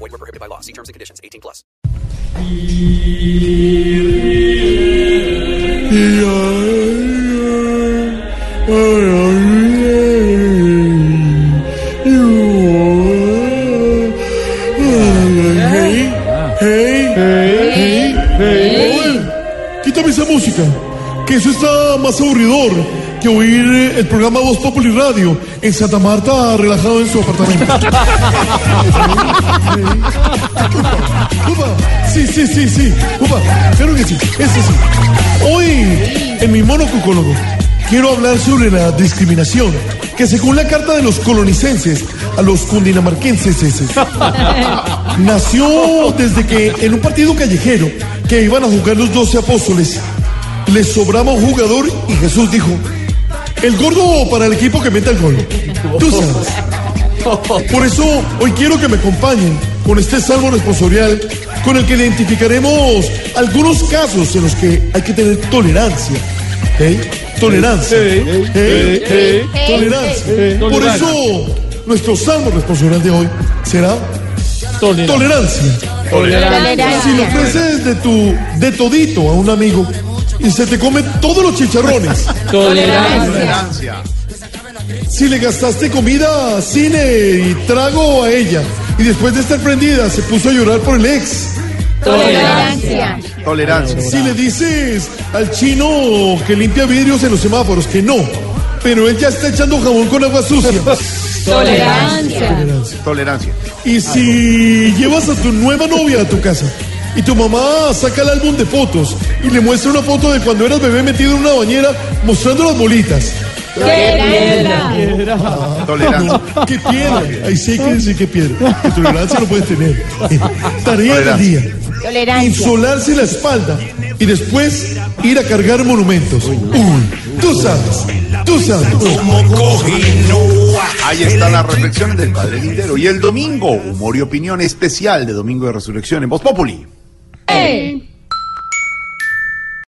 Void were prohibited by law. See terms and conditions. 18 plus. Hey, hey, hey, hey. Quítame esa música, que eso está más aburridor que oír eh, el programa Voz Populi Radio en Santa Marta relajado en su apartamento. sí, sí, sí. Upa, claro que sí, ese sí. Hoy, en mi monocucólogo, quiero hablar sobre la discriminación que según la carta de los colonicenses a los cundinamarquenses ese, nació desde que en un partido callejero que iban a jugar los doce apóstoles les sobraba un jugador y Jesús dijo, el gordo para el equipo que meta el gol. Tú sabes. Por eso hoy quiero que me acompañen con este salmo responsorial con el que identificaremos algunos casos en los que hay que tener tolerancia. ¿eh? Tolerancia. Tolerancia. Por eso nuestro salmo responsorial de hoy será tolerancia. Si le ofreces de tu de todito a un amigo y se te come todos los chicharrones. Tolerancia. Si le gastaste comida, cine y trago a ella y después de estar prendida se puso a llorar por el ex. Tolerancia. Tolerancia. Si le dices al chino que limpia vidrios en los semáforos que no, pero él ya está echando jabón con agua sucia. Tolerancia. Tolerancia. Y si llevas a tu nueva novia a tu casa y tu mamá saca el álbum de fotos y le muestra una foto de cuando eras bebé metido en una bañera mostrando las bolitas. ¡Qué piedra! Tolerancia. ¿Qué piedra? Ahí sí que decir qué piedra. Que tolerancia no puedes tener. Tarea del día. Tolerancia. Insolarse la espalda y después ir a cargar monumentos. Uy, tú sabes, tú sabes. Ahí están las reflexiones del Padre Lindero. Y el domingo, humor y opinión especial de Domingo de Resurrección en Voz Populi. ¡Eh!